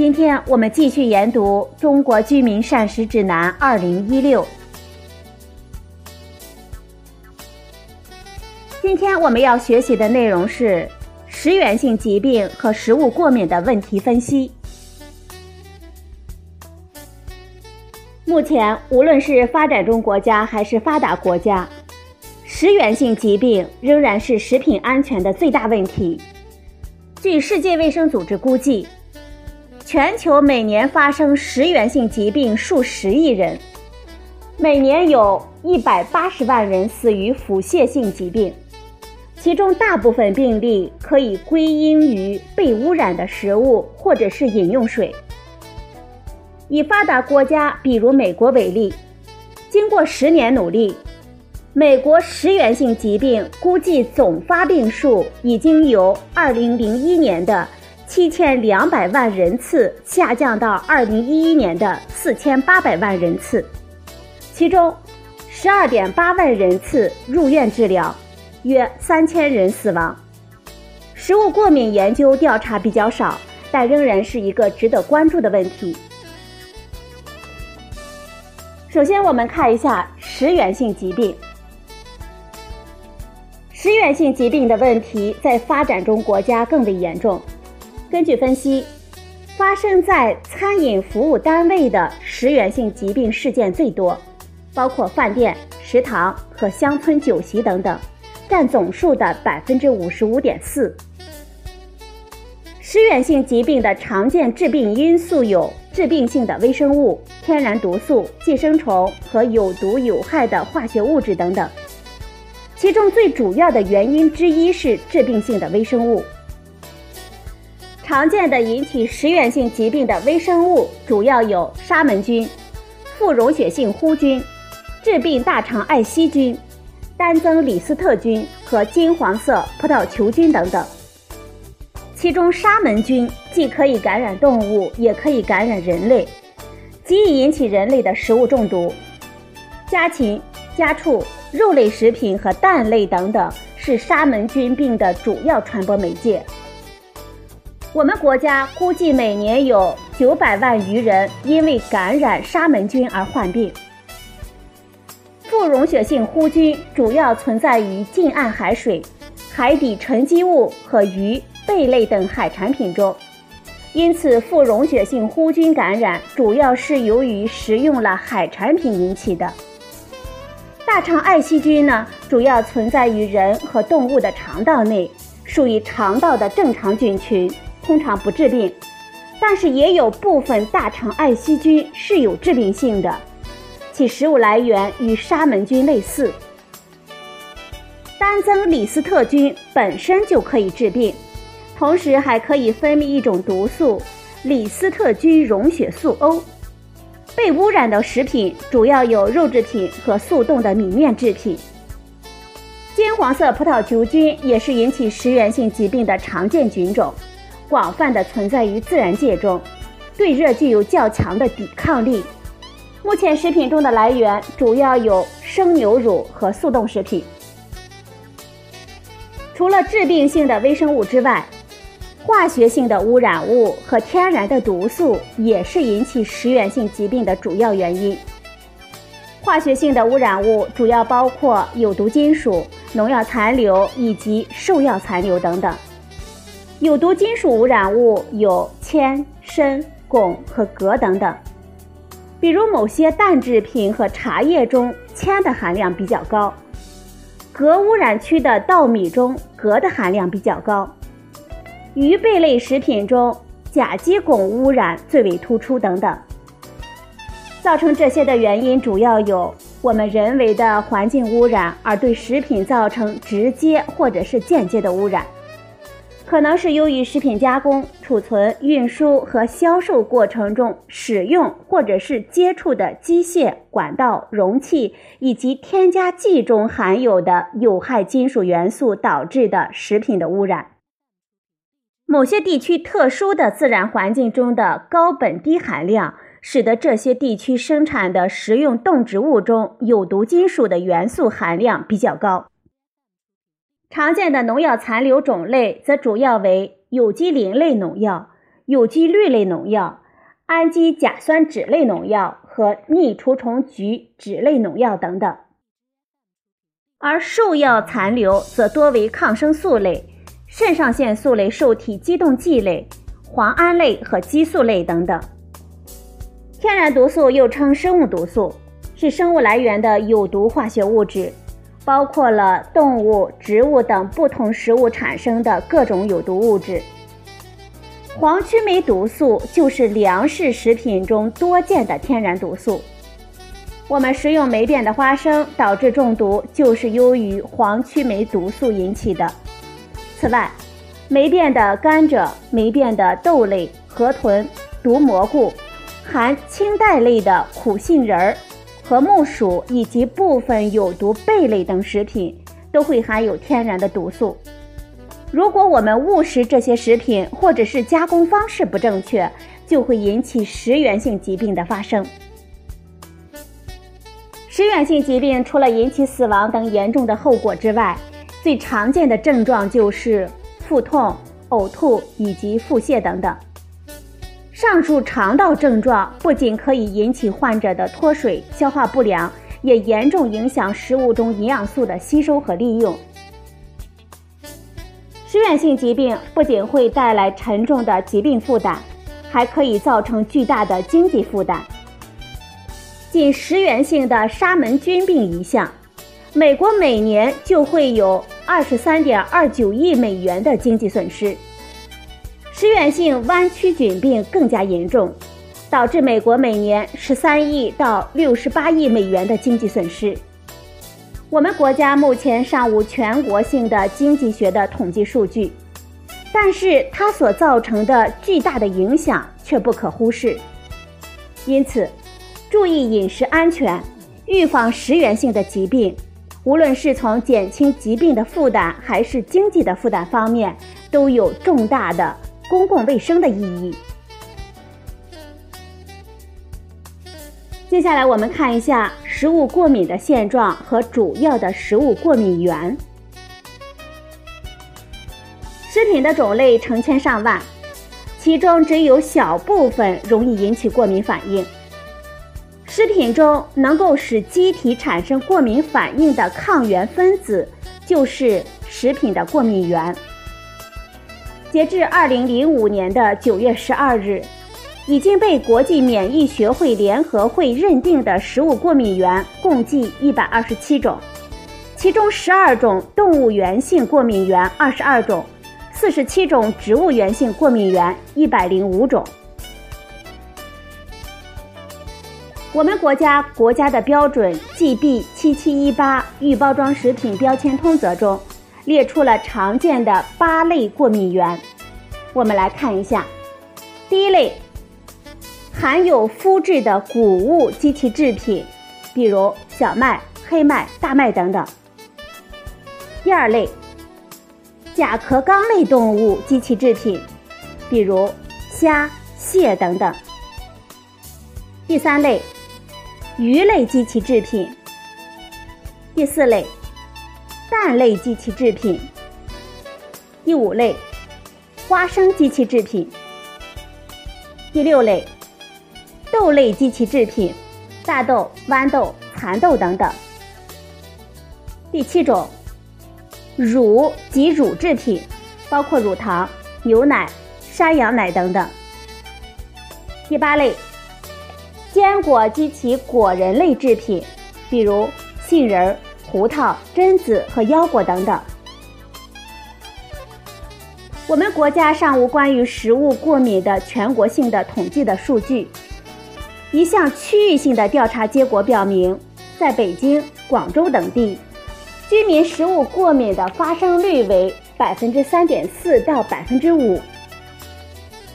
今天我们继续研读《中国居民膳食指南 （2016）》。今天我们要学习的内容是食源性疾病和食物过敏的问题分析。目前，无论是发展中国家还是发达国家，食源性疾病仍然是食品安全的最大问题。据世界卫生组织估计，全球每年发生食源性疾病数十亿人，每年有一百八十万人死于腹泻性疾病，其中大部分病例可以归因于被污染的食物或者是饮用水。以发达国家，比如美国为例，经过十年努力，美国食源性疾病估计总发病数已经由2001年的7200万人次下降到2011年的4800万人次，其中12.8万人次入院治疗，约3000人死亡。食物过敏研究调查比较少，但仍然是一个值得关注的问题。首先，我们看一下食源性疾病。食源性疾病的问题在发展中国家更为严重。根据分析，发生在餐饮服务单位的食源性疾病事件最多，包括饭店、食堂和乡村酒席等等，占总数的百分之五十五点四。食源性疾病的常见致病因素有致病性的微生物、天然毒素、寄生虫和有毒有害的化学物质等等。其中最主要的原因之一是致病性的微生物。常见的引起食源性疾病的微生物主要有沙门菌、副溶血性弧菌、致病大肠艾希菌、单增李斯特菌和金黄色葡萄球菌等等。其中，沙门菌既可以感染动物，也可以感染人类，极易引起人类的食物中毒。家禽、家畜、肉类食品和蛋类等等是沙门菌病的主要传播媒介。我们国家估计每年有九百万余人因为感染沙门菌而患病。副溶血性弧菌主要存在于近岸海水、海底沉积物和鱼。贝类等海产品中，因此副溶血性弧菌感染主要是由于食用了海产品引起的。大肠艾希菌呢，主要存在于人和动物的肠道内，属于肠道的正常菌群，通常不致病。但是也有部分大肠艾希菌是有致病性的，其食物来源与沙门菌类似。单增李斯特菌本身就可以致病。同时还可以分泌一种毒素——李斯特菌溶血素 O。被污染的食品主要有肉制品和速冻的米面制品。金黄色葡萄球菌也是引起食源性疾病的常见菌种，广泛的存在于自然界中，对热具有较强的抵抗力。目前食品中的来源主要有生牛乳和速冻食品。除了致病性的微生物之外，化学性的污染物和天然的毒素也是引起食源性疾病的主要原因。化学性的污染物主要包括有毒金属、农药残留以及兽药残留等等。有毒金属污染物有铅、砷、汞和镉等等。比如某些蛋制品和茶叶中铅的含量比较高，镉污染区的稻米中镉的含量比较高。鱼贝类食品中，甲基汞污染最为突出等等。造成这些的原因主要有我们人为的环境污染，而对食品造成直接或者是间接的污染。可能是由于食品加工、储存、运输和销售过程中使用或者是接触的机械、管道、容器以及添加剂中含有的有害金属元素导致的食品的污染。某些地区特殊的自然环境中的高苯低含量，使得这些地区生产的食用动植物中有毒金属的元素含量比较高。常见的农药残留种类则主要为有机磷类农药、有机氯类农药、氨基甲酸酯类农药和逆除虫菊酯类农药等等，而兽药残留则多为抗生素类、肾上腺素类受体激动剂类、磺胺类和激素类等等。天然毒素又称生物毒素，是生物来源的有毒化学物质。包括了动物、植物等不同食物产生的各种有毒物质。黄曲霉毒素就是粮食食品中多见的天然毒素。我们食用霉变的花生导致中毒，就是由于黄曲霉毒素引起的。此外，霉变的甘蔗、霉变的豆类、河豚、毒蘑菇、含青黛类的苦杏仁儿。和木薯以及部分有毒贝类等食品都会含有天然的毒素。如果我们误食这些食品，或者是加工方式不正确，就会引起食源性疾病的发生。食源性疾病除了引起死亡等严重的后果之外，最常见的症状就是腹痛、呕吐以及腹泻等等。上述肠道症状不仅可以引起患者的脱水、消化不良，也严重影响食物中营养素的吸收和利用。食源性疾病不仅会带来沉重的疾病负担，还可以造成巨大的经济负担。仅食源性的沙门菌病一项，美国每年就会有二十三点二九亿美元的经济损失。食源性弯曲菌病更加严重，导致美国每年十三亿到六十八亿美元的经济损失。我们国家目前尚无全国性的经济学的统计数据，但是它所造成的巨大的影响却不可忽视。因此，注意饮食安全，预防食源性的疾病，无论是从减轻疾病的负担还是经济的负担方面，都有重大的。公共卫生的意义。接下来我们看一下食物过敏的现状和主要的食物过敏源。食品的种类成千上万，其中只有小部分容易引起过敏反应。食品中能够使机体产生过敏反应的抗原分子，就是食品的过敏源。截至二零零五年的九月十二日，已经被国际免疫学会联合会认定的食物过敏原共计一百二十七种，其中十二种动物源性过敏原二十二种，四十七种植物源性过敏原一百零五种。我们国家国家的标准 GB 七七一八预包装食品标签通则中。列出了常见的八类过敏源，我们来看一下。第一类，含有麸质的谷物及其制品，比如小麦、黑麦、大麦等等。第二类，甲壳纲类动物及其制品，比如虾、蟹等等。第三类，鱼类及其制品。第四类。蛋类及其制品。第五类，花生及其制品。第六类，豆类及其制品，大豆、豌豆、蚕豆等等。第七种，乳及乳制品，包括乳糖、牛奶、山羊奶等等。第八类，坚果及其果仁类制品，比如杏仁。胡桃、榛子和腰果等等。我们国家尚无关于食物过敏的全国性的统计的数据。一项区域性的调查结果表明，在北京、广州等地，居民食物过敏的发生率为百分之三点四到百分之五。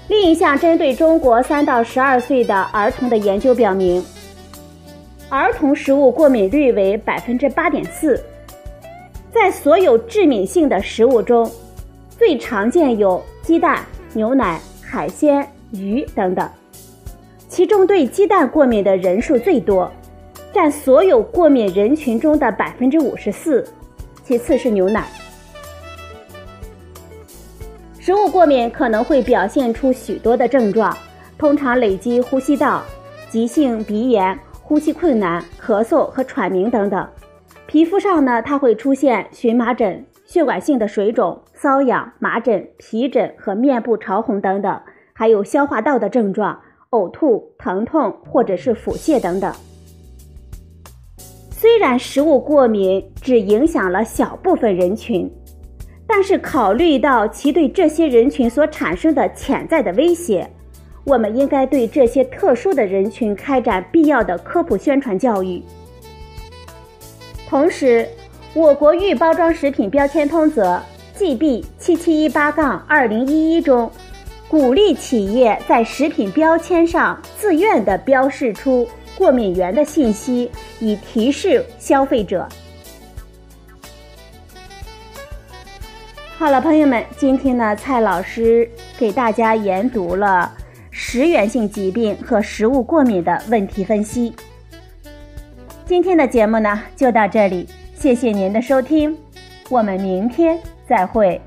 另一项针对中国三到十二岁的儿童的研究表明，儿童食物过敏率为百分之八点四。在所有致敏性的食物中，最常见有鸡蛋、牛奶、海鲜、鱼等等，其中对鸡蛋过敏的人数最多，占所有过敏人群中的百分之五十四，其次是牛奶。食物过敏可能会表现出许多的症状，通常累积呼吸道、急性鼻炎、呼吸困难、咳嗽和喘鸣等等。皮肤上呢，它会出现荨麻疹、血管性的水肿、瘙痒、麻疹、皮疹和面部潮红等等，还有消化道的症状，呕吐、疼痛或者是腹泻等等。虽然食物过敏只影响了小部分人群，但是考虑到其对这些人群所产生的潜在的威胁，我们应该对这些特殊的人群开展必要的科普宣传教育。同时，我国预包装食品标签通则 GB 七七一八杠二零一一中，鼓励企业在食品标签上自愿的标示出过敏源的信息，以提示消费者。好了，朋友们，今天呢，蔡老师给大家研读了食源性疾病和食物过敏的问题分析。今天的节目呢就到这里，谢谢您的收听，我们明天再会。